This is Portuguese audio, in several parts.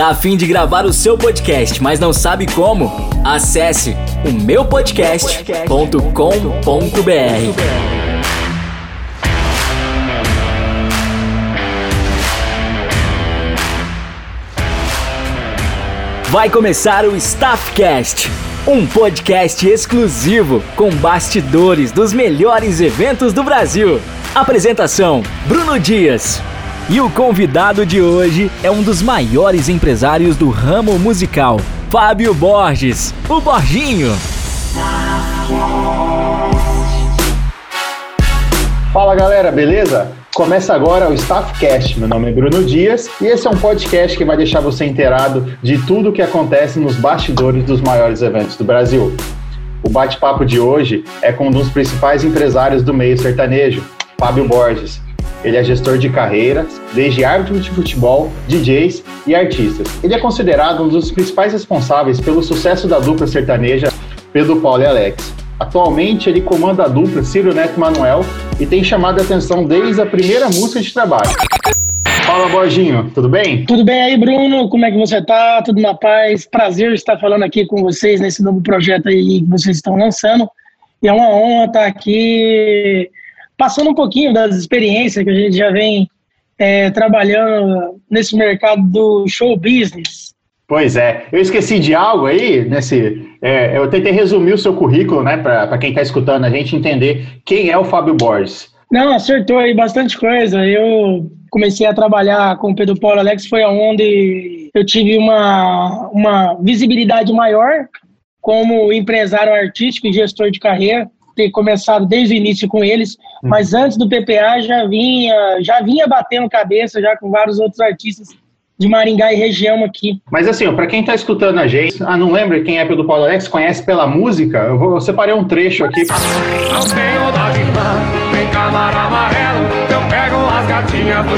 Tá afim de gravar o seu podcast, mas não sabe como? Acesse o meupodcast.com.br. Vai começar o Staffcast, um podcast exclusivo com bastidores dos melhores eventos do Brasil. Apresentação: Bruno Dias. E o convidado de hoje é um dos maiores empresários do ramo musical, Fábio Borges, o Borginho. Fala galera, beleza? Começa agora o Staffcast. Meu nome é Bruno Dias e esse é um podcast que vai deixar você inteirado de tudo o que acontece nos bastidores dos maiores eventos do Brasil. O bate-papo de hoje é com um dos principais empresários do meio sertanejo, Fábio Borges. Ele é gestor de carreiras, desde árbitro de futebol, DJs e artistas. Ele é considerado um dos principais responsáveis pelo sucesso da dupla sertaneja Pedro Paulo e Alex. Atualmente ele comanda a dupla Ciro Neto Manuel e tem chamado a atenção desde a primeira música de trabalho. Fala, Borginho, tudo bem? Tudo bem aí, Bruno? Como é que você tá? Tudo na paz? Prazer estar falando aqui com vocês nesse novo projeto aí que vocês estão lançando. E é uma honra estar aqui passando um pouquinho das experiências que a gente já vem é, trabalhando nesse mercado do show business. Pois é, eu esqueci de algo aí, nesse. É, eu tentei resumir o seu currículo, né, para quem está escutando a gente entender quem é o Fábio Borges. Não, acertou aí bastante coisa. Eu comecei a trabalhar com o Pedro Paulo Alex, foi onde eu tive uma, uma visibilidade maior como empresário artístico e gestor de carreira ter começado desde o início com eles, hum. mas antes do PPA já vinha, já vinha batendo cabeça já com vários outros artistas de Maringá e região aqui. Mas assim, para quem está escutando a gente, ah, não lembra quem é Pedro Paulo Alex, conhece pela música, eu, vou, eu separei um trecho aqui. Não tenho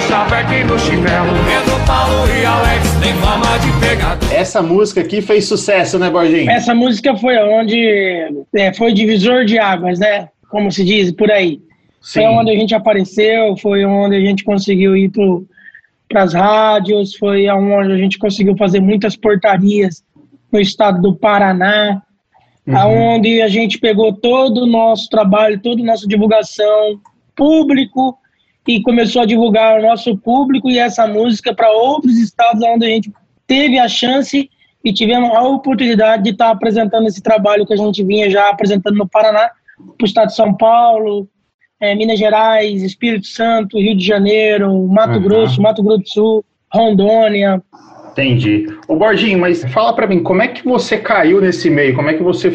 chaveco e no chinelo. Pedro Paulo e Alex tem fama de pegar. Essa música aqui fez sucesso, né, Borginho? Essa música foi onde é, foi divisor de águas, né? Como se diz por aí. Sim. Foi onde a gente apareceu, foi onde a gente conseguiu ir pro para as rádios, foi onde a gente conseguiu fazer muitas portarias no estado do Paraná, uhum. aonde a gente pegou todo o nosso trabalho, toda a nossa divulgação público e começou a divulgar o nosso público e essa música para outros estados onde a gente teve a chance e tivemos a oportunidade de estar tá apresentando esse trabalho que a gente vinha já apresentando no Paraná, para o estado de São Paulo, é, Minas Gerais, Espírito Santo, Rio de Janeiro, Mato uhum. Grosso, Mato Grosso do Sul, Rondônia. Entendi. O Borginho, mas fala para mim, como é que você caiu nesse meio? Como é que você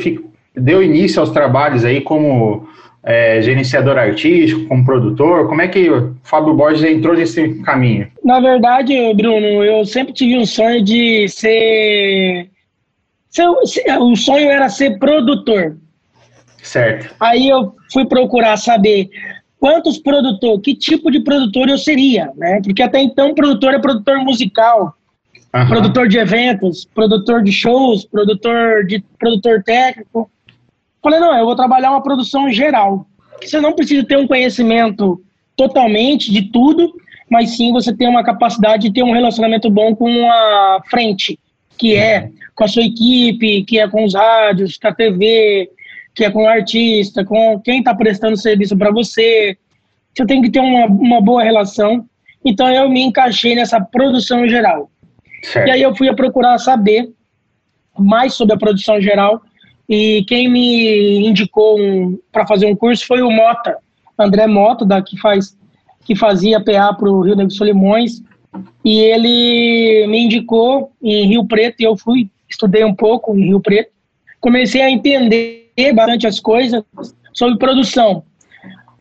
deu início aos trabalhos aí como é, gerenciador artístico, como produtor? Como é que o Fábio Borges entrou nesse caminho? Na verdade, Bruno, eu sempre tive um sonho de ser. ser o sonho era ser produtor. Certo. Aí eu fui procurar saber quantos produtores, que tipo de produtor eu seria, né? Porque até então produtor é produtor musical, uhum. produtor de eventos, produtor de shows, produtor de produtor técnico. Falei, não, eu vou trabalhar uma produção geral. Você não precisa ter um conhecimento totalmente de tudo, mas sim você tem uma capacidade de ter um relacionamento bom com a frente, que é com a sua equipe, que é com os rádios, com a TV, que é com o artista, com quem está prestando serviço para você. Você tem que ter uma, uma boa relação. Então eu me encaixei nessa produção geral. Certo. E aí eu fui a procurar saber mais sobre a produção geral e quem me indicou um, para fazer um curso foi o Mota, André Mota, da, que, faz, que fazia PA para o Rio Negro Solimões, e ele me indicou em Rio Preto, e eu fui, estudei um pouco em Rio Preto, comecei a entender bastante as coisas sobre produção.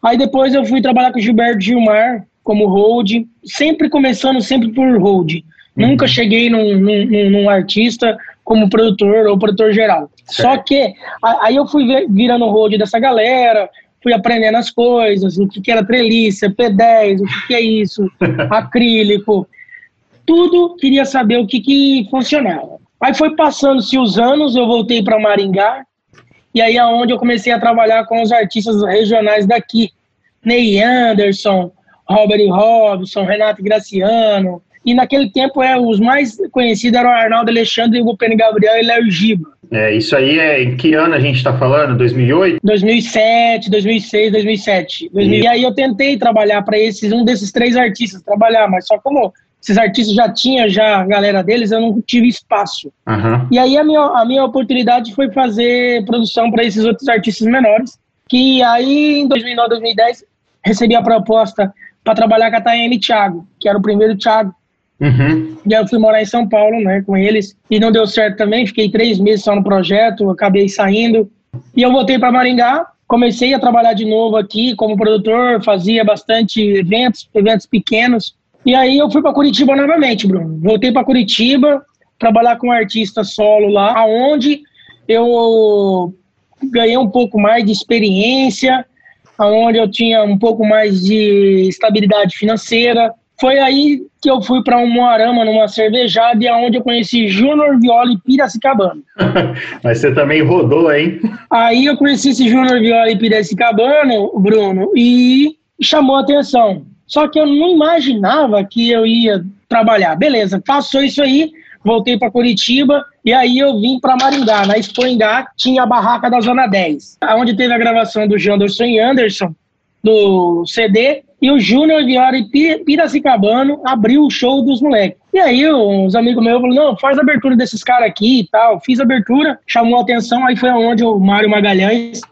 Aí depois eu fui trabalhar com o Gilberto Gilmar como hold, sempre começando sempre por hold. Uhum. Nunca cheguei num, num, num, artista como produtor ou produtor geral. Só que aí eu fui virando hold dessa galera, fui aprendendo as coisas, o que, que era treliça, P10, o que, que é isso, acrílico. Tudo queria saber o que, que funcionava. Aí foi passando-se os anos, eu voltei para Maringá, e aí é onde eu comecei a trabalhar com os artistas regionais daqui. Ney Anderson, Robert Robson, Renato Graciano. E naquele tempo, é, os mais conhecidos eram o Arnaldo Alexandre, o Gabriel e Léo Giba. É, isso aí é em que ano a gente está falando? 2008? 2007, 2006, 2007. E, e aí eu tentei trabalhar para esses, um desses três artistas, trabalhar, mas só como esses artistas já tinham já a galera deles, eu não tive espaço. Uhum. E aí a minha, a minha oportunidade foi fazer produção para esses outros artistas menores, que aí em 2009, 2010 recebi a proposta para trabalhar com a Tayane Thiago, que era o primeiro Thiago. Uhum. E aí eu fui morar em São Paulo, né, com eles, e não deu certo também, fiquei três meses só no projeto, acabei saindo, e eu voltei para Maringá, comecei a trabalhar de novo aqui como produtor, fazia bastante eventos, eventos pequenos, e aí eu fui para Curitiba novamente, Bruno. Voltei para Curitiba, trabalhar com um artista solo lá, aonde eu ganhei um pouco mais de experiência, aonde eu tinha um pouco mais de estabilidade financeira. Foi aí que eu fui para um Moarama, numa cervejada, e aonde eu conheci Júnior Viola e Piracicabana. Mas você também rodou, hein? Aí eu conheci esse Júnior Viola e Piracicabana, Bruno, e chamou a atenção. Só que eu não imaginava que eu ia trabalhar. Beleza, passou isso aí, voltei para Curitiba e aí eu vim para Maringá. Na Expo Engá tinha a barraca da Zona 10, onde teve a gravação do Janderson e Anderson, do CD, e o Júnior Viari Piracicabano abriu o show dos moleques. E aí uns amigos meus falaram, não, faz a abertura desses caras aqui e tal. Fiz a abertura, chamou a atenção, aí foi onde o Mário Magalhães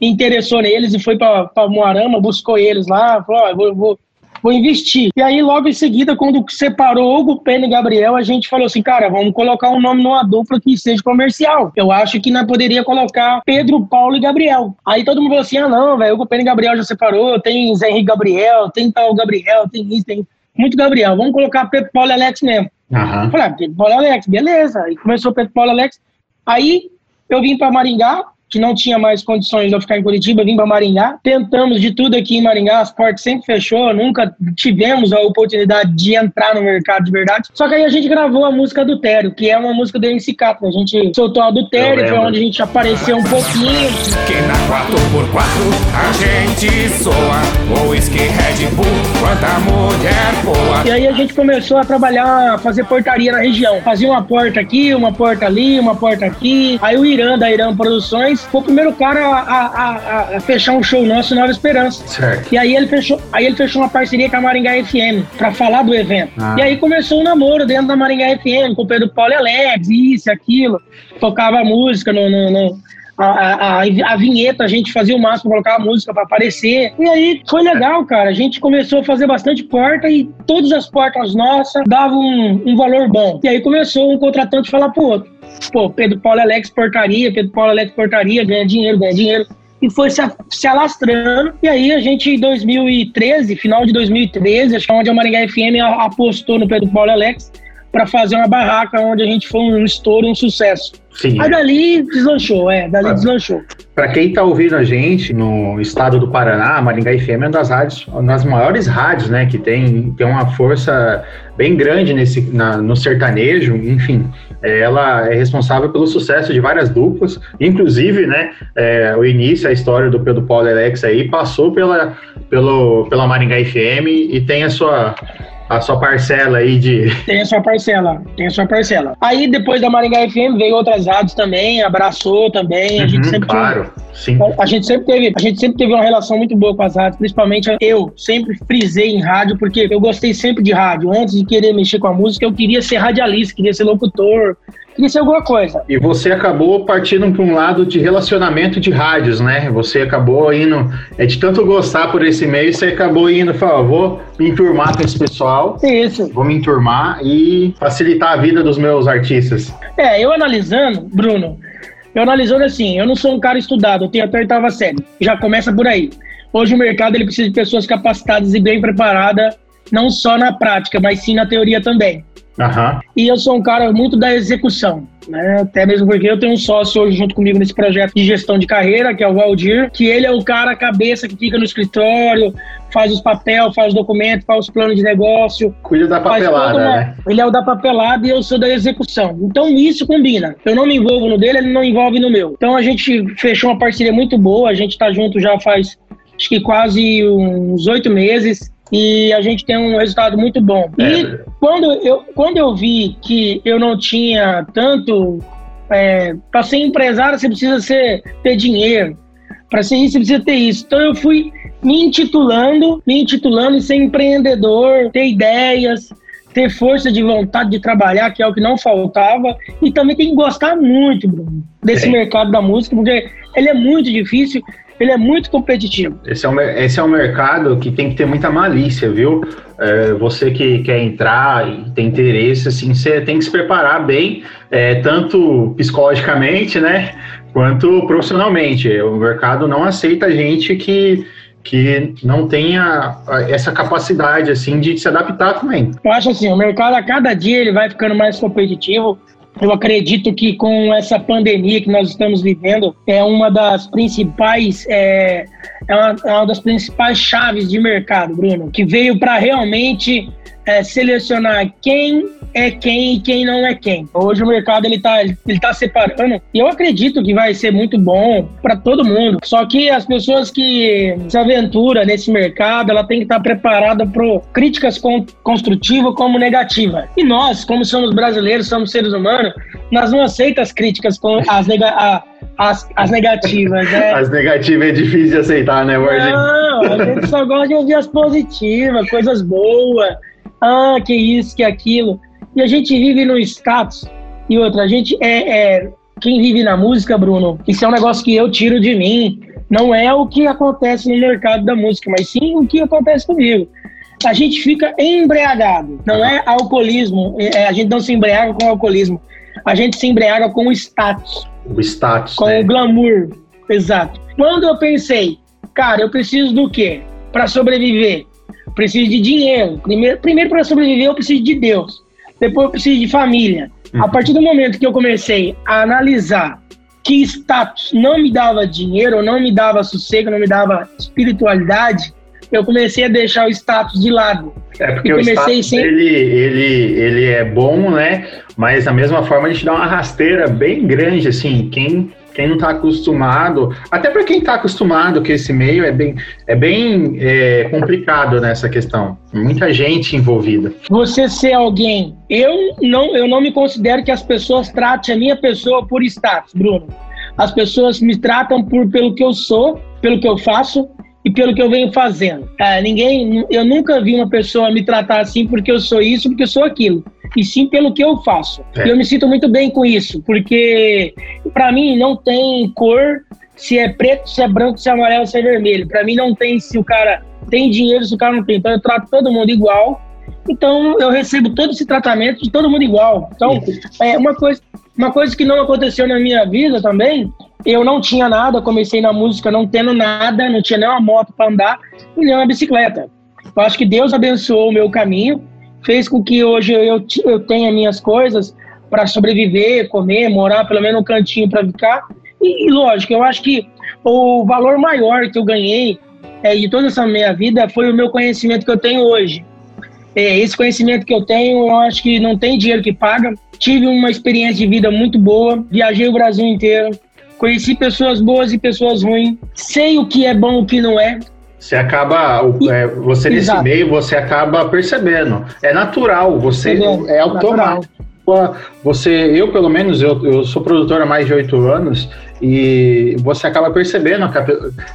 interessou neles e foi para Moarama, buscou eles lá, falou, ó, vou, vou vou investir. E aí, logo em seguida, quando separou Hugo Pena e Gabriel, a gente falou assim, cara, vamos colocar um nome numa dupla que seja comercial. Eu acho que nós poderia colocar Pedro, Paulo e Gabriel. Aí todo mundo falou assim, ah não, velho, Hugo Pena e Gabriel já separou, tem Zé Henrique Gabriel, tem tal Gabriel, tem isso, tem muito Gabriel. Vamos colocar Pedro, Paulo e Alex mesmo. Uhum. Falei, ah, Pedro, Paulo e Alex, beleza. Aí começou Pedro, Paulo e Alex. Aí eu vim para Maringá, que não tinha mais condições de eu ficar em Curitiba, vim para Maringá. Tentamos de tudo aqui em Maringá, as portas sempre fechou, nunca tivemos a oportunidade de entrar no mercado de verdade. Só que aí a gente gravou a música Adultério, que é uma música do MC Cato. A gente soltou Adultério, foi onde a gente apareceu um pouquinho. Que na 4x4 a gente soa, ou Red Bull, quanta mulher boa. E aí a gente começou a trabalhar, a fazer portaria na região. Fazia uma porta aqui, uma porta ali, uma porta aqui. Aí o Irã, da Irã Produções, foi o primeiro cara a, a, a, fechar um show nosso Nova Esperança. Certo. E aí ele fechou, aí ele fechou uma parceria com a Maringá FM para falar do evento. Ah. E aí começou um namoro dentro da Maringá FM com o Pedro Paulo Alex, isso, aquilo. Tocava música no, no, no a, a, a, vinheta, a gente fazia o máximo, colocar a música para aparecer. E aí foi legal, cara. A gente começou a fazer bastante porta e todas as portas nossas davam um, um valor bom. E aí começou um contratante falar pro outro pô, Pedro Paulo Alex portaria, Pedro Paulo Alex portaria, ganha dinheiro, ganha dinheiro. E foi se, se alastrando. E aí a gente, em 2013, final de 2013, acho que é onde a Maringá FM apostou no Pedro Paulo Alex para fazer uma barraca onde a gente foi um estouro, um sucesso. Sim. Aí dali deslanchou, é, dali deslanchou. Para quem está ouvindo a gente no estado do Paraná, a Maringá FM é uma das rádios, uma das maiores rádios, né, que tem, tem uma força bem grande nesse, na, no sertanejo, enfim, é, ela é responsável pelo sucesso de várias duplas, inclusive, né, é, o início, a história do Pedro Paulo Alex aí passou pela, pelo, pela Maringá FM e tem a sua a sua parcela aí de. Tem a sua parcela, tem a sua parcela. Aí depois da Maringá FM veio outras rádios também, abraçou também. A uhum, gente sempre claro, sim. A, a, gente sempre teve, a gente sempre teve uma relação muito boa com as rádios, principalmente eu sempre frisei em rádio, porque eu gostei sempre de rádio. Antes de querer mexer com a música, eu queria ser radialista, queria ser locutor, ser alguma coisa. E você acabou partindo para um lado de relacionamento de rádios, né? Você acabou indo, é de tanto gostar por esse meio, você acabou indo, falou, vou me enturmar com esse pessoal. Isso. Vou me enturmar e facilitar a vida dos meus artistas. É, eu analisando, Bruno, eu analisando assim, eu não sou um cara estudado, eu tenho até oitava série. Já começa por aí. Hoje o mercado ele precisa de pessoas capacitadas e bem preparadas, não só na prática, mas sim na teoria também. Uhum. E eu sou um cara muito da execução, né? Até mesmo porque eu tenho um sócio hoje junto comigo nesse projeto de gestão de carreira, que é o Valdir, que ele é o cara cabeça que fica no escritório, faz os papel, faz os documentos, faz os planos de negócio. Cuida da papelada, uma... né? Ele é o da papelada e eu sou da execução. Então isso combina. Eu não me envolvo no dele, ele não envolve no meu. Então a gente fechou uma parceria muito boa, a gente tá junto já faz acho que quase uns oito meses. E a gente tem um resultado muito bom. É. E quando eu, quando eu vi que eu não tinha tanto. É, para ser empresário, você precisa ser, ter dinheiro. Para ser isso, você precisa ter isso. Então eu fui me intitulando, me intitulando e ser empreendedor, ter ideias, ter força de vontade de trabalhar, que é o que não faltava, e também tem que gostar muito, Bruno, desse é. mercado da música, porque ele é muito difícil, ele é muito competitivo. Esse é um, esse é um mercado que tem que ter muita malícia, viu? É, você que quer entrar e tem interesse, assim, você tem que se preparar bem, é, tanto psicologicamente, né, quanto profissionalmente. O mercado não aceita gente que que não tenha essa capacidade assim de se adaptar também. Eu acho assim, o mercado a cada dia ele vai ficando mais competitivo. Eu acredito que com essa pandemia que nós estamos vivendo é uma das principais é, é, uma, é uma das principais chaves de mercado, Bruno, que veio para realmente é, selecionar quem é quem e quem não é quem. Hoje o mercado ele tá, ele tá separando e eu acredito que vai ser muito bom para todo mundo. Só que as pessoas que se aventuram nesse mercado, ela tem que estar tá preparada para críticas con construtivas como negativas. E nós, como somos brasileiros, somos seres humanos, nós não aceitamos as críticas com as, nega a, as, as negativas, né? As negativas é difícil de aceitar, né, Wardinho? Não, a gente só gosta de ouvir as positivas, coisas boas. Ah, que isso, que aquilo. E a gente vive no status. E outra, a gente é, é, Quem vive na música, Bruno, isso é um negócio que eu tiro de mim. Não é o que acontece no mercado da música, mas sim o que acontece comigo. A gente fica embriagado. Não é alcoolismo. É, a gente não se embriaga com alcoolismo. A gente se embriaga com o status. O status. Com né? o glamour. Exato. Quando eu pensei, cara, eu preciso do quê? Para sobreviver? Preciso de dinheiro. Primeiro, primeiro para sobreviver, eu preciso de Deus depois eu preciso de família. Uhum. A partir do momento que eu comecei a analisar que status não me dava dinheiro, não me dava sossego, não me dava espiritualidade, eu comecei a deixar o status de lado. É porque o status sem... ele, ele, ele é bom, né? Mas da mesma forma a gente dá uma rasteira bem grande, assim, quem quem não está acostumado, até para quem está acostumado que esse meio é bem, é bem é, complicado nessa questão. Muita gente envolvida. Você ser alguém, eu não, eu não me considero que as pessoas tratem a minha pessoa por status, Bruno. As pessoas me tratam por pelo que eu sou, pelo que eu faço e pelo que eu venho fazendo. É, ninguém, eu nunca vi uma pessoa me tratar assim porque eu sou isso, porque eu sou aquilo e sim pelo que eu faço. É. Eu me sinto muito bem com isso, porque para mim não tem cor se é preto, se é branco, se é amarelo, se é vermelho. Para mim não tem se o cara tem dinheiro, se o cara não tem. Então eu trato todo mundo igual. Então eu recebo todo esse tratamento de todo mundo igual. Então é uma coisa, uma coisa que não aconteceu na minha vida também. Eu não tinha nada, comecei na música não tendo nada, não tinha nem uma moto para andar e nem uma bicicleta. Eu acho que Deus abençoou o meu caminho fez com que hoje eu, eu tenha minhas coisas para sobreviver, comer, morar pelo menos um cantinho para ficar. E, e, lógico, eu acho que o valor maior que eu ganhei é, de toda essa minha vida foi o meu conhecimento que eu tenho hoje. É, esse conhecimento que eu tenho, eu acho que não tem dinheiro que paga. Tive uma experiência de vida muito boa, viajei o Brasil inteiro, conheci pessoas boas e pessoas ruins, sei o que é bom e o que não é, você acaba, é, você nesse Exato. meio, você acaba percebendo. É natural, você é automático. Você, eu pelo menos, eu, eu sou produtor há mais de oito anos e você acaba percebendo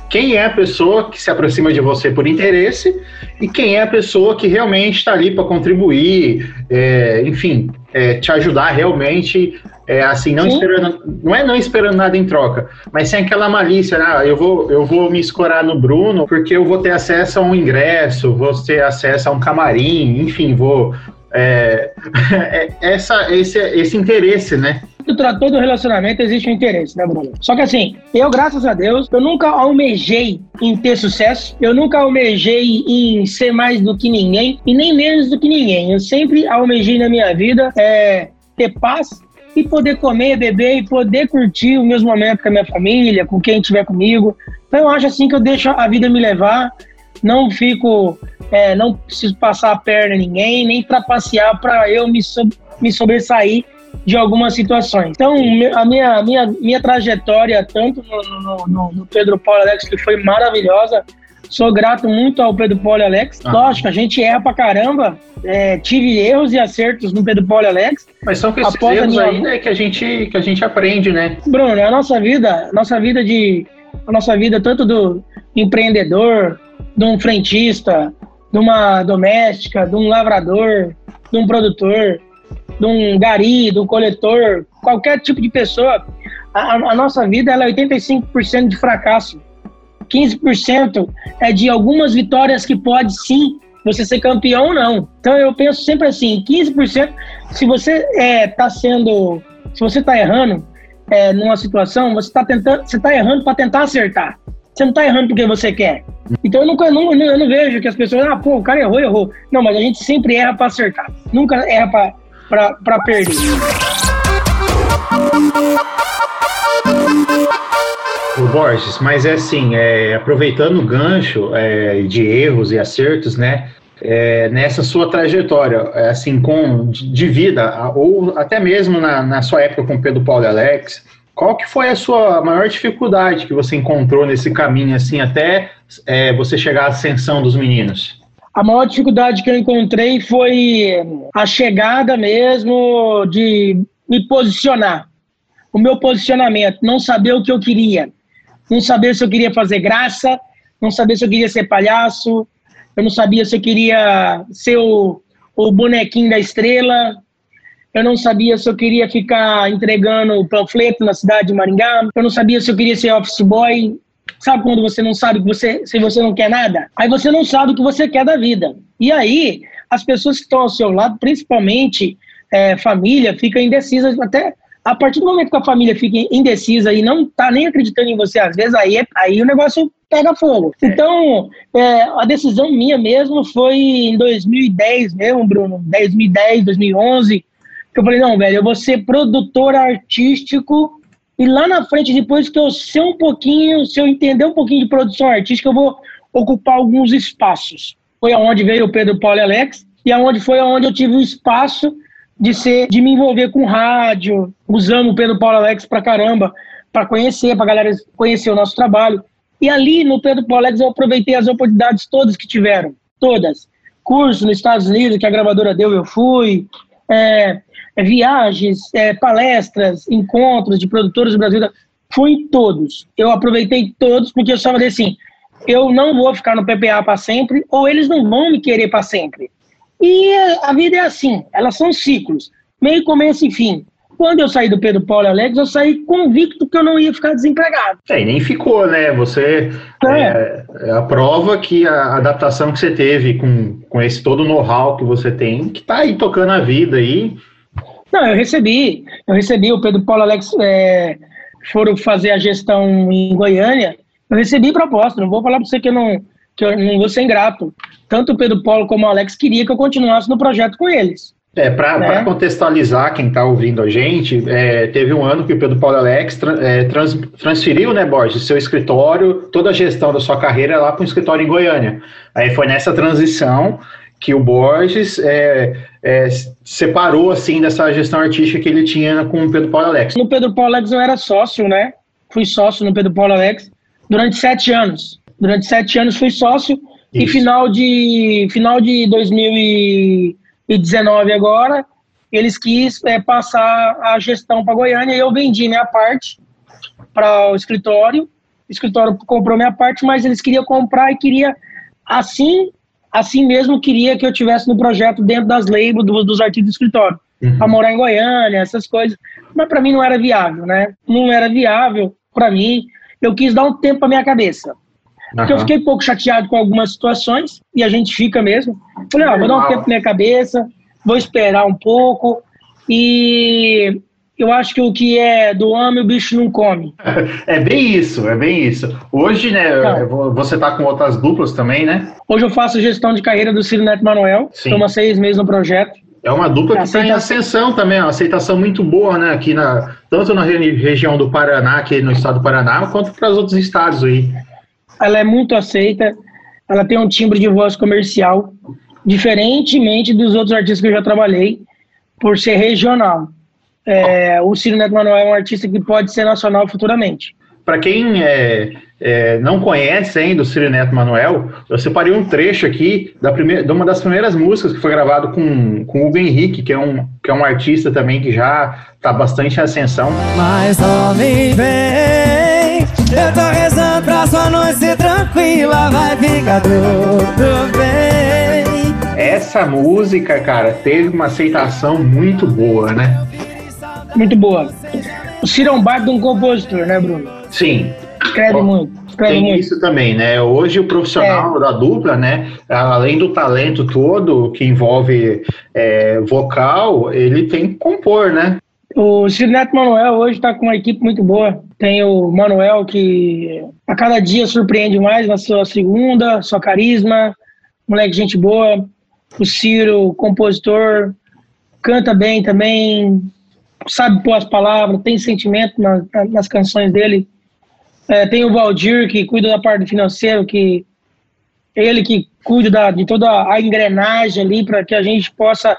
quem é a pessoa que se aproxima de você por interesse e quem é a pessoa que realmente está ali para contribuir, é, enfim, é, te ajudar realmente é assim, não esperando, não é não esperando nada em troca, mas sem aquela malícia, né? Ah, eu vou, eu vou me escorar no Bruno porque eu vou ter acesso a um ingresso, vou ter acesso a um camarim, enfim, vou é, é, essa, esse, esse interesse, né? Para todo relacionamento existe um interesse, né, Bruno? Só que assim, eu, graças a Deus, eu nunca almejei em ter sucesso, eu nunca almejei em ser mais do que ninguém e nem menos do que ninguém. Eu sempre almejei na minha vida é, ter paz e poder comer, beber e poder curtir os meus momentos com a minha família, com quem estiver comigo. Então eu acho assim que eu deixo a vida me levar, não fico, é, não preciso passar a perna em ninguém, nem trapacear para eu me, so, me sobressair de algumas situações. Então, a minha, minha, minha trajetória, tanto no, no, no, no Pedro Paulo Alex, que foi maravilhosa, Sou grato muito ao Pedro e Alex. Ah. Lógico, a gente erra pra caramba. É, tive erros e acertos no Pedro e Alex. Mas são esses Após erros aí, né, que a gente que a gente aprende, né? Bruno, a nossa vida, a nossa vida de a nossa vida tanto do empreendedor, de um frentista, de uma doméstica, de um lavrador, de um produtor, de um gari, de um coletor, qualquer tipo de pessoa, a, a nossa vida é 85% de fracasso. 15% é de algumas vitórias que pode sim você ser campeão ou não. Então eu penso sempre assim, 15%, se você está é, tá sendo, se você está errando é, numa situação, você está tentando, você está errando para tentar acertar. Você não está errando porque você quer. Então eu, nunca, não, eu não vejo que as pessoas, ah, pô, o cara errou, errou. Não, mas a gente sempre erra para acertar. Nunca erra para perder. O Borges, mas é assim, é, aproveitando o gancho é, de erros e acertos, né? É, nessa sua trajetória, é, assim, com de vida, ou até mesmo na, na sua época com Pedro Paulo e Alex, qual que foi a sua maior dificuldade que você encontrou nesse caminho, assim, até é, você chegar à ascensão dos meninos? A maior dificuldade que eu encontrei foi a chegada mesmo de me posicionar. O meu posicionamento, não saber o que eu queria. Não saber se eu queria fazer graça, não saber se eu queria ser palhaço, eu não sabia se eu queria ser o, o bonequinho da estrela, eu não sabia se eu queria ficar entregando panfleto na cidade de Maringá, eu não sabia se eu queria ser office boy. Sabe quando você não sabe que você, se você não quer nada? Aí você não sabe o que você quer da vida. E aí, as pessoas que estão ao seu lado, principalmente é, família, ficam indecisas. Até a partir do momento que a família fica indecisa e não está nem acreditando em você, às vezes, aí, é, aí o negócio pega fogo. É. Então, é, a decisão minha mesmo foi em 2010 mesmo, Bruno, 2010, 2011 eu falei, não, velho, eu vou ser produtor artístico e lá na frente, depois que eu sei um pouquinho, se eu entender um pouquinho de produção artística, eu vou ocupar alguns espaços. Foi aonde veio o Pedro Paulo e Alex e aonde foi aonde eu tive o espaço de ser, de me envolver com rádio, usando o Pedro Paulo Alex pra caramba, para conhecer, pra galera conhecer o nosso trabalho. E ali no Pedro Paulo Alex eu aproveitei as oportunidades todas que tiveram, todas. Curso nos Estados Unidos que a gravadora deu, eu fui. É, é, viagens, é, palestras, encontros de produtores do Brasil. Fui em todos. Eu aproveitei todos porque eu só falei assim: eu não vou ficar no PPA para sempre, ou eles não vão me querer para sempre. E a vida é assim, elas são ciclos, meio, começo e fim. Quando eu saí do Pedro Paulo Alex, eu saí convicto que eu não ia ficar desempregado. É, e nem ficou, né? Você é. É, é a prova que a adaptação que você teve com, com esse todo know-how que você tem, que tá aí tocando a vida aí. Não, eu recebi. Eu recebi. O Pedro Paulo Alex é, foram fazer a gestão em Goiânia. Eu recebi proposta. Não vou falar para você que eu não, que eu não vou ser ingrato. Tanto o Pedro Paulo como o Alex queria que eu continuasse no projeto com eles. É, para né? contextualizar quem está ouvindo a gente, é, teve um ano que o Pedro Paulo Alex é, trans transferiu, né, Borges, seu escritório, toda a gestão da sua carreira lá para um escritório em Goiânia. Aí foi nessa transição que o Borges é, é, separou assim dessa gestão artística que ele tinha com o Pedro Paulo Alex. No Pedro Paulo Alex eu era sócio, né? Fui sócio no Pedro Paulo Alex durante sete anos. Durante sete anos fui sócio Isso. e final de final de 2019 agora eles quis é, passar a gestão para Goiânia e eu vendi minha parte para o escritório. O escritório comprou minha parte, mas eles queriam comprar e queria assim assim mesmo queria que eu tivesse no projeto dentro das labels do, dos artistas do escritório, uhum. para morar em Goiânia, essas coisas. Mas para mim não era viável, né? Não era viável para mim. Eu quis dar um tempo para minha cabeça. Porque uhum. eu fiquei um pouco chateado com algumas situações, e a gente fica mesmo. Falei, ah, vou dar um tempo pra minha cabeça, vou esperar um pouco. E eu acho que o que é do homem o bicho não come. É bem isso, é bem isso. Hoje, né, você tá com outras duplas também, né? Hoje eu faço gestão de carreira do Ciro Neto Manuel, estou seis meses no projeto. É uma dupla que está em ascensão também, uma aceitação muito boa, né, aqui na, tanto na região do Paraná, aqui no estado do Paraná, quanto para os outros estados aí. Ela é muito aceita, ela tem um timbre de voz comercial, diferentemente dos outros artistas que eu já trabalhei, por ser regional é, o Ciro Neto Manuel é um artista que pode ser nacional futuramente. Para quem é, é, não conhece ainda o Ciro Neto Manuel, eu separei um trecho aqui da primeira, de uma das primeiras músicas que foi gravado com, com o Hugo Henrique, que é, um, que é um artista também que já está bastante em ascensão. Mas homem vem, eu tô rezando pra sua noite ser tranquila, vai ficar tudo bem. Essa música, cara, teve uma aceitação muito boa, né? Muito boa. O Ciro é um baita de um compositor, né, Bruno? Sim, Escreve muito. Tem muito. isso também, né? Hoje o profissional É. da dupla, né? Além do talento todo que envolve é, vocal, ele tem que compor, né? O Ciro Neto Manuel hoje está com uma equipe muito boa. Tem o Manuel que a cada dia surpreende mais na sua segunda, sua carisma, moleque gente boa. O Ciro, compositor, canta bem também, sabe pôr as palavras, tem sentimento na- na- nas canções dele. É, tem o Valdir que cuida da parte financeira, que ele que cuida da- de toda a engrenagem ali para que a gente possa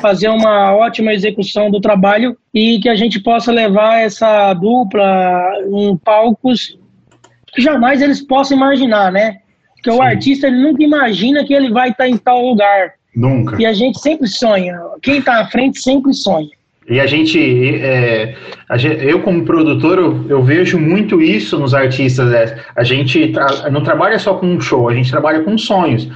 fazer uma ótima execução do trabalho e que a gente possa levar essa dupla em palcos que jamais eles possam imaginar, né? Porque Sim. o artista ele nunca imagina que ele vai estar em tal lugar Nunca. e a gente sempre sonha. Quem está à frente sempre sonha. E a gente, é, a gen- eu como produtor, eu, eu vejo muito isso nos artistas. né? A gente tra- não trabalha só com um show, a gente trabalha com sonhos.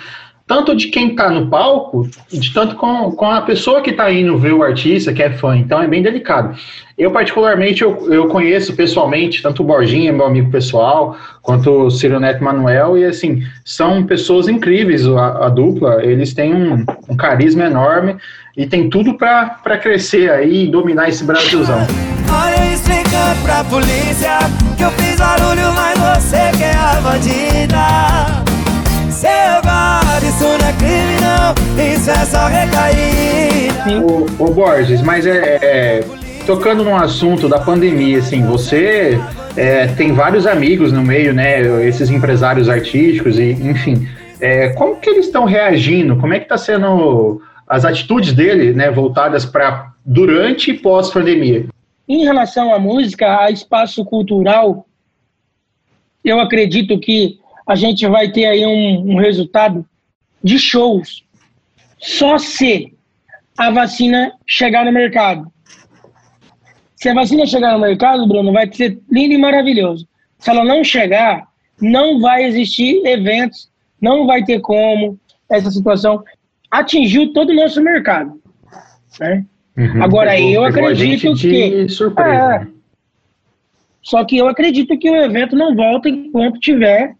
Tanto de quem está no palco, de tanto com, com a pessoa que está indo ver o artista, que é fã. Então é bem delicado. Eu, particularmente, eu, eu conheço pessoalmente, tanto o Borginha, meu amigo pessoal, quanto o Ciro Neto Manuel, e assim, são pessoas incríveis, a, a dupla, eles têm um, um carisma enorme e tem tudo para crescer aí e dominar esse Brasilzão. Olha eu explicando pra polícia que eu fiz barulho, mas você que é a bandida. Só recaída. Ô, ô Borges, mas é, é, tocando no assunto da pandemia, assim, você é, tem vários amigos no meio, né? Esses empresários artísticos e, enfim, é, como que eles estão reagindo? Como é que está sendo as atitudes dele, né, voltadas para durante e pós-pandemia? Em relação à música, a espaço cultural, eu acredito que a gente vai ter aí um, um resultado de shows só se a vacina chegar no mercado. Se a vacina chegar no mercado, Bruno, vai ser lindo e maravilhoso. Se ela não chegar, não vai existir eventos, não vai ter como essa situação atingiu todo o nosso mercado. Né? Uhum. Agora, eu Pegou a acredito que- surpresa. É. Só que eu acredito que o evento não volta enquanto tiver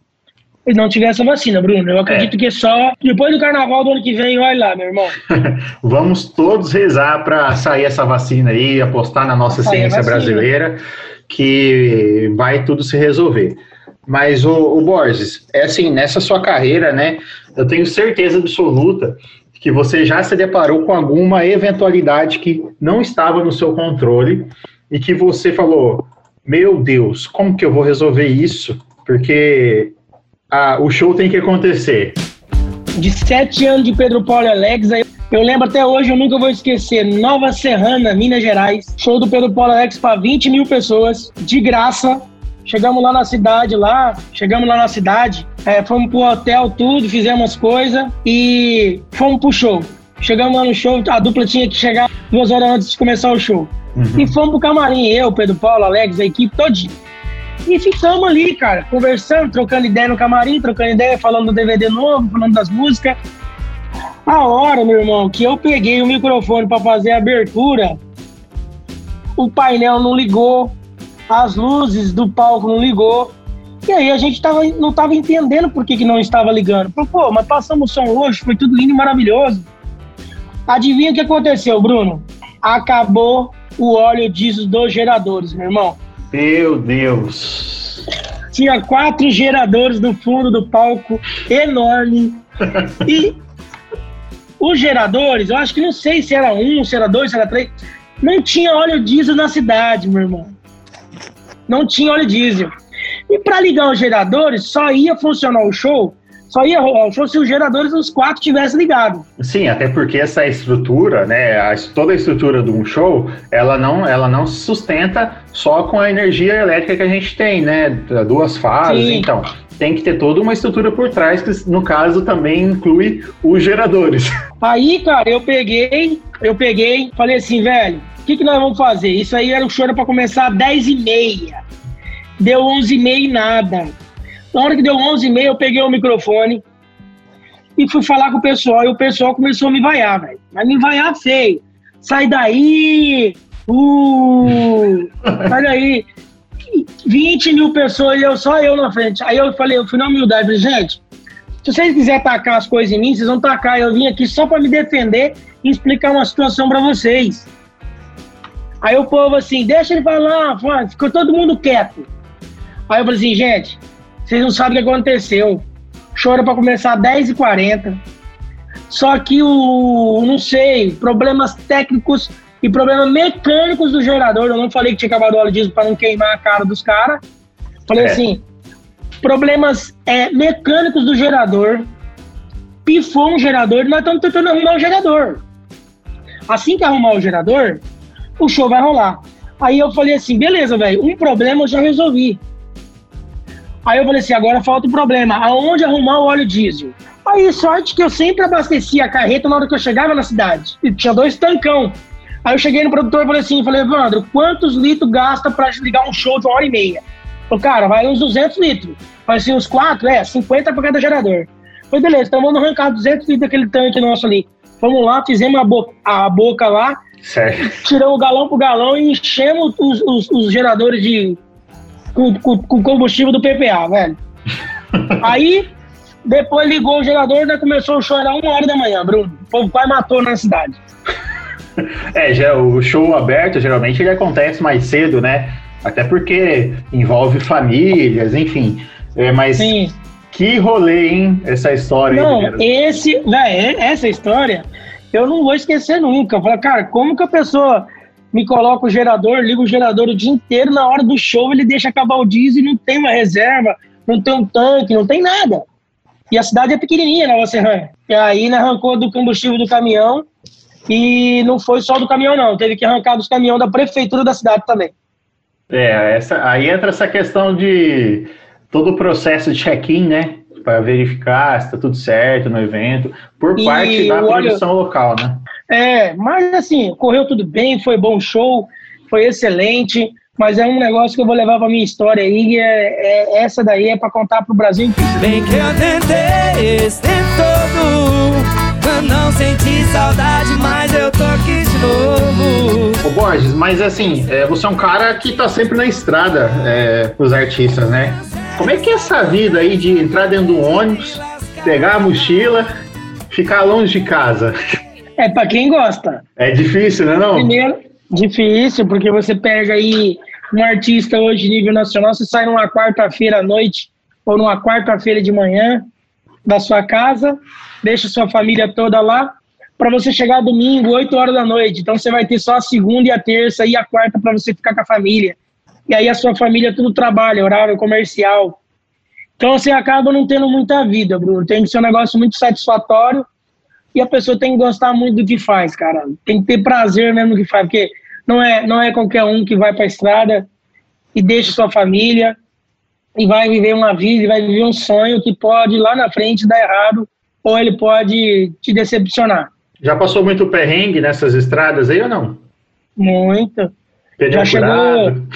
e não tiver essa vacina, Bruno. Eu acredito que é só depois do carnaval do ano que vem, olha lá, meu irmão. Vamos todos rezar para sair essa vacina aí, apostar na nossa a ciência brasileira, que vai tudo se resolver. Mas o, Borges, é assim, nessa sua carreira, né? Eu tenho certeza absoluta que você já se deparou com alguma eventualidade que não estava no seu controle e que você falou: Meu Deus, como que eu vou resolver isso? Porque ah, o show tem que acontecer. De sete anos de Pedro Paulo e Alex, eu lembro até hoje, eu nunca vou esquecer. Nova Serrana, Minas Gerais. Show do Pedro Paulo e Alex para 20 mil pessoas, de graça. Chegamos lá na cidade, lá, chegamos lá na cidade, é, fomos pro hotel, tudo, fizemos as coisas e fomos pro show. Chegamos lá no show, a dupla tinha que chegar duas horas antes de começar o show. Uhum. E fomos pro camarim, eu, Pedro Paulo, Alex, a equipe todinha. E ficamos ali, cara, conversando, trocando ideia no camarim, trocando ideia, falando do DVD novo, falando das músicas. A hora, meu irmão, que eu peguei o microfone para fazer a abertura, o painel não ligou, as luzes do palco não ligou. E aí a gente tava, não tava entendendo por que, que não estava ligando. Falei, Pô, mas passamos o som hoje, foi tudo lindo e maravilhoso. Adivinha o que aconteceu, Bruno? Acabou o óleo diesel dos geradores, meu irmão. Meu Deus. Tinha quatro geradores no fundo do palco, enorme. E os geradores, eu acho que não sei se era um, se era dois, se era três. Não tinha óleo diesel na cidade, meu irmão. Não tinha óleo diesel. E para ligar os geradores, só ia funcionar o show só ia rolar o show se os geradores dos quatro tivessem ligado. Sim, até porque essa estrutura, né, a, toda a estrutura de um show, ela não, ela não se sustenta só com a energia elétrica que a gente tem, né, duas fases, Sim. então tem que ter toda uma estrutura por trás, que no caso também inclui os geradores. Aí, cara, eu peguei, eu peguei, falei assim, velho, o que, que nós vamos fazer? Isso aí era o choro para começar às 10 e meia. Deu 11 e meia e nada. Na hora que deu 11 e meia, eu peguei o microfone e fui falar com o pessoal. E o pessoal começou a me vaiar, velho. Mas me vaiar feio. Sai daí! Uh! Sai daí! 20 mil pessoas e eu só eu na frente. Aí eu falei, eu fui na humildade, falei, gente, se vocês quiserem tacar as coisas em mim, vocês vão tacar. Eu vim aqui só para me defender e explicar uma situação para vocês. Aí o povo assim, deixa ele falar, ficou todo mundo quieto. Aí eu falei assim, gente, vocês não sabem o que aconteceu. Chora para começar às 10h40. Só que o, não sei, problemas técnicos e problemas mecânicos do gerador. Eu não falei que tinha acabado o óleo diesel para não queimar a cara dos caras. Falei é. assim, problemas é, mecânicos do gerador. Pifou um gerador, nós estamos tentando arrumar o gerador. Assim que arrumar o gerador, o show vai rolar. Aí eu falei assim, beleza, velho, um problema eu já resolvi. Aí eu falei assim, agora falta o um problema, aonde arrumar o óleo diesel? Aí, sorte que eu sempre abastecia a carreta na hora que eu chegava na cidade. E tinha dois tancão. Aí eu cheguei no produtor e falei assim, falei, Evandro, quantos litros gasta para ligar um show de uma hora e meia? Falei, cara, vai uns 200 litros. Falei assim, uns quatro? É, 50 para cada gerador. Falei, beleza, então vamos arrancar 200 litros daquele tanque nosso ali. Vamos lá, fizemos a, bo a boca lá, certo. tiramos o galão pro galão e enchemos os, os, os geradores de com, com, com combustível do PPA, velho. Aí, depois ligou o gerador e começou a chorar uma hora da manhã, Bruno. O povo quase matou na cidade. É, já, o show aberto geralmente ele acontece mais cedo, né? Até porque envolve famílias, enfim. É, mas Sim. que rolê, hein? Essa história não, aí. Esse, véio, essa história eu não vou esquecer nunca. Fala, cara, como que a pessoa me coloca o gerador, liga o gerador o dia inteiro, na hora do show ele deixa acabar o diesel e não tem uma reserva, não tem um tanque, não tem nada. E a cidade é pequenininha, Nova Serrana. E aí né, arrancou do combustível do caminhão e não foi só do caminhão não, teve que arrancar dos caminhões da prefeitura da cidade também. É, essa, aí entra essa questão de todo o processo de check-in, né? Para verificar se está tudo certo no evento, por e parte da produção local, né? É, mas assim, correu tudo bem, foi bom show, foi excelente, mas é um negócio que eu vou levar pra minha história aí, é, é essa daí é para contar pro Brasil inteiro. Bem que eu tentei esse tempo todo, eu não senti saudade, mas eu tô aqui de novo. Ô Borges, mas assim, é, você é um cara que tá sempre na estrada é, pros artistas, né? Como é que é essa vida aí de entrar dentro do ônibus, pegar a mochila, ficar longe de casa? É para quem gosta. É difícil, né não? Primeiro, difícil, porque você pega aí um artista hoje nível nacional, você sai numa quarta-feira à noite ou numa quarta-feira de manhã da sua casa, deixa sua família toda lá, para você chegar domingo, 8 horas da noite. Então você vai ter só a segunda e a terça e a quarta para você ficar com a família. E aí a sua família tudo trabalha, horário comercial. Então você acaba não tendo muita vida, Bruno. Tem que ser um negócio muito satisfatório e a pessoa tem que gostar muito do que faz, cara. Tem que ter prazer mesmo no que faz, porque não é, não é qualquer um que vai para a estrada e deixa sua família e vai viver uma vida, e vai viver um sonho que pode lá na frente dar errado ou ele pode te decepcionar. Já passou muito perrengue nessas estradas aí ou não? Muito. Pneu Já furado. chegou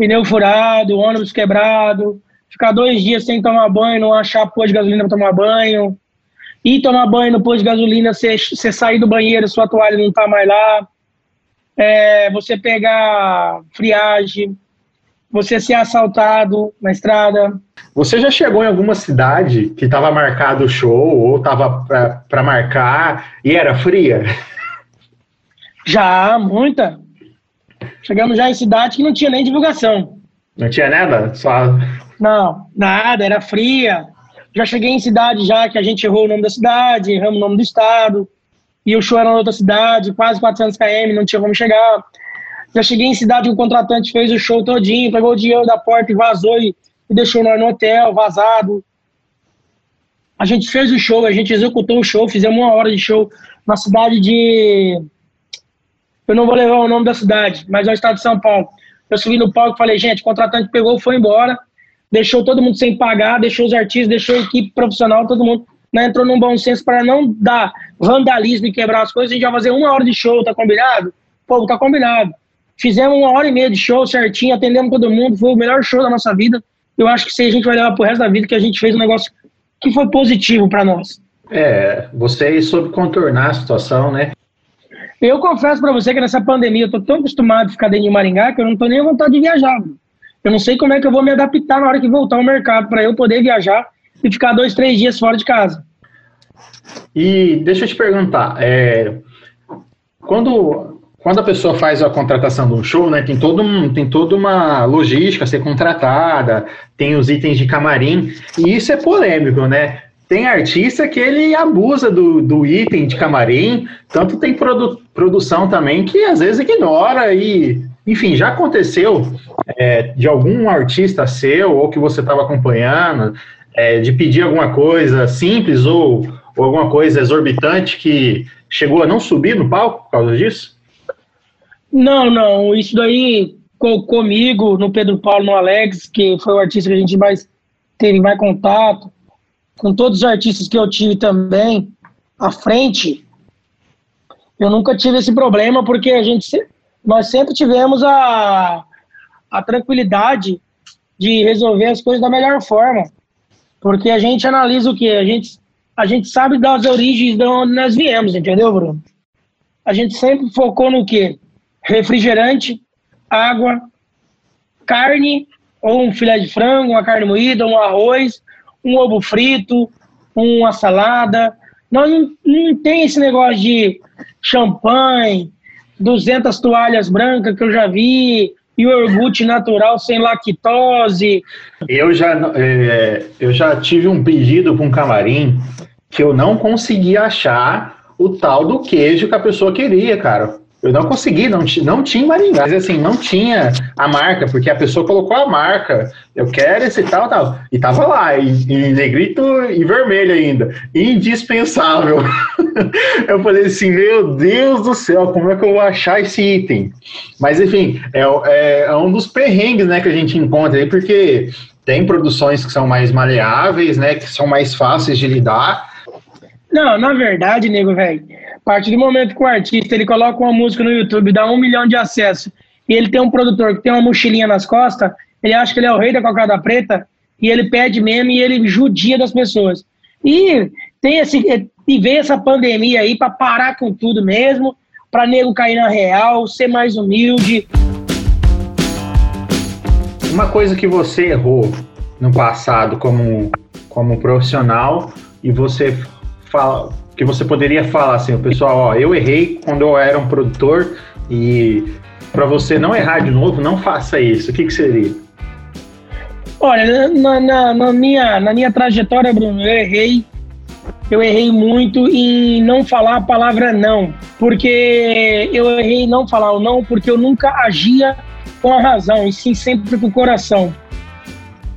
pneu furado, ônibus quebrado, ficar dois dias sem tomar banho, não achar pôr de gasolina para tomar banho, ir tomar banho no posto de gasolina, você, você sair do banheiro, sua toalha não tá mais lá, é, você pegar friagem, você ser assaltado na estrada. Você já chegou em alguma cidade que estava marcado o show ou estava para marcar e era fria? Já, muita. Chegamos já em cidade que não tinha nem divulgação. Não tinha nada? Só... Não, nada, era fria. Já cheguei em cidade já que a gente errou o nome da cidade, erramos o nome do estado, e o show era em outra cidade, quase 400 km, não tinha como chegar. Já cheguei em cidade que o contratante fez o show todinho, pegou o dinheiro da porta e vazou e, e deixou nós no hotel, vazado. A gente fez o show, a gente executou o show, fizemos uma hora de show na cidade de. Eu não vou levar o nome da cidade, mas é o estado de São Paulo. Eu subi no palco e falei, gente, o contratante pegou, foi embora, deixou todo mundo sem pagar, deixou os artistas, deixou a equipe profissional, todo mundo né, entrou num bom senso para não dar vandalismo e quebrar as coisas. A gente vai fazer uma hora de show, tá combinado? Pô, tá combinado. Fizemos uma hora e meia de show certinho, atendemos todo mundo, foi o melhor show da nossa vida. Eu acho que se a gente vai levar pro resto da vida, que a gente fez um negócio que foi positivo para nós. É, você soube contornar a situação, né? Eu confesso para você que nessa pandemia eu tô tão acostumado a ficar dentro de Maringá que eu não tô nem à vontade de viajar. Eu não sei como é que eu vou me adaptar na hora que voltar ao mercado para eu poder viajar e ficar dois, três dias fora de casa. E deixa eu te perguntar, é, quando, quando a pessoa faz a contratação de um show, né, tem, todo um, tem toda uma logística a ser contratada, tem os itens de camarim, e isso é polêmico, né? Tem artista que ele abusa do, do item de camarim, tanto tem produ, produção também que às vezes ignora e, enfim, já aconteceu é, de algum artista seu ou que você estava acompanhando, é, de pedir alguma coisa simples ou, ou alguma coisa exorbitante que chegou a não subir no palco por causa disso? Não, não. Isso daí comigo, no Pedro Paulo, no Alex, que foi o artista que a gente mais teve mais contato, com todos os artistas que eu tive também à frente, eu nunca tive esse problema, porque a gente, nós sempre tivemos a, a tranquilidade de resolver as coisas da melhor forma. Porque a gente analisa o que? A gente, a gente sabe das origens de onde nós viemos, entendeu, Bruno? A gente sempre focou no que? Refrigerante, água, carne, ou um filé de frango, uma carne moída, um arroz, um ovo frito, uma salada. Nós não, não tem esse negócio de champanhe, 200 toalhas brancas que eu já vi, iogurte natural sem lactose. Eu já, é, eu já tive um pedido para um camarim que eu não consegui achar o tal do queijo que a pessoa queria, cara. Eu não consegui, não, não tinha Maringá. Mas assim, não tinha a marca, porque a pessoa colocou a marca. Eu quero esse tal, tal. E tava lá, em, em negrito e vermelho ainda. Indispensável. eu falei assim, meu Deus do céu, como é que eu vou achar esse item? Mas enfim, é, é, é um dos perrengues né, que a gente encontra aí, porque tem produções que são mais maleáveis, né? Que são mais fáceis de lidar. Não, na verdade, nego, velho a partir do momento que o artista ele coloca uma música no YouTube, dá um milhão de acessos, e ele tem um produtor que tem uma mochilinha nas costas, ele acha que ele é o rei da cocada preta, e ele pede mesmo e ele judia das pessoas. E tem esse e veio essa pandemia aí para parar com tudo mesmo, para nego cair na real, ser mais humilde. Uma coisa que você errou no passado como como profissional e você fala, que você poderia falar assim, pessoal, ó, eu errei quando eu era um produtor e para você não errar de novo, não faça isso. O que, que seria? Olha, na, na, na, minha, na minha trajetória, Bruno, eu errei. Eu errei muito em não falar a palavra não. Porque eu errei em não falar o não, porque eu nunca agia com a razão, e sim sempre com o coração.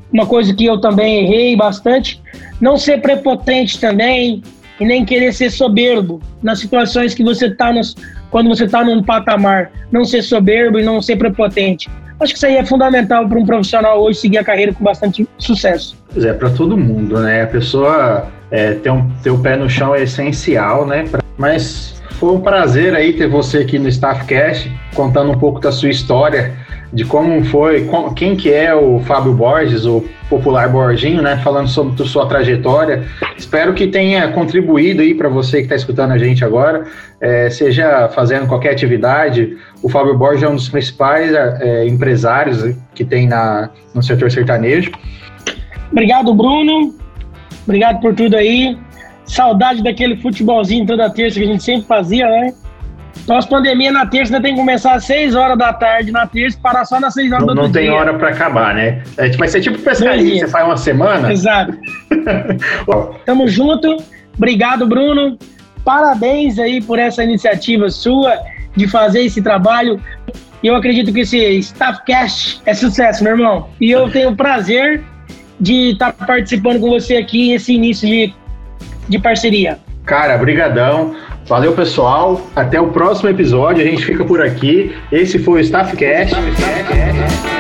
Uma coisa que eu também errei bastante, não ser prepotente também, e nem querer ser soberbo nas situações que você está quando você está num patamar, não ser soberbo e não ser prepotente. Acho que isso aí é fundamental para um profissional hoje seguir a carreira com bastante sucesso. Pois é, para todo mundo, né? A pessoa é, ter, um, ter o pé no chão é essencial, né? Mas foi um prazer aí ter você aqui no Staffcast, contando um pouco da sua história de como foi, quem que é o Fábio Borges, o popular Borginho, né, falando sobre sua trajetória. Espero que tenha contribuído aí para você que está escutando a gente agora, é, seja fazendo qualquer atividade. O Fábio Borges é um dos principais é, empresários que tem na, no setor sertanejo. Obrigado, Bruno. Obrigado por tudo aí. Saudade daquele futebolzinho toda terça que a gente sempre fazia, né? Pós-pandemia, na terça, tem que começar às 6 horas da tarde na terça parar só nas 6 horas não, do Não tem dia. hora para acabar, né? É, vai ser tipo pescaria, você faz uma semana. Exato. Tamo junto. Obrigado, Bruno. Parabéns aí por essa iniciativa sua de fazer esse trabalho. E eu acredito que esse Staffcast é sucesso, meu irmão. E eu tenho o prazer de estar participando com você aqui nesse início de de parceria. Cara, brigadão. Valeu, pessoal. Até o próximo episódio. A gente fica por aqui. Esse foi o Staffcast. Staffcast.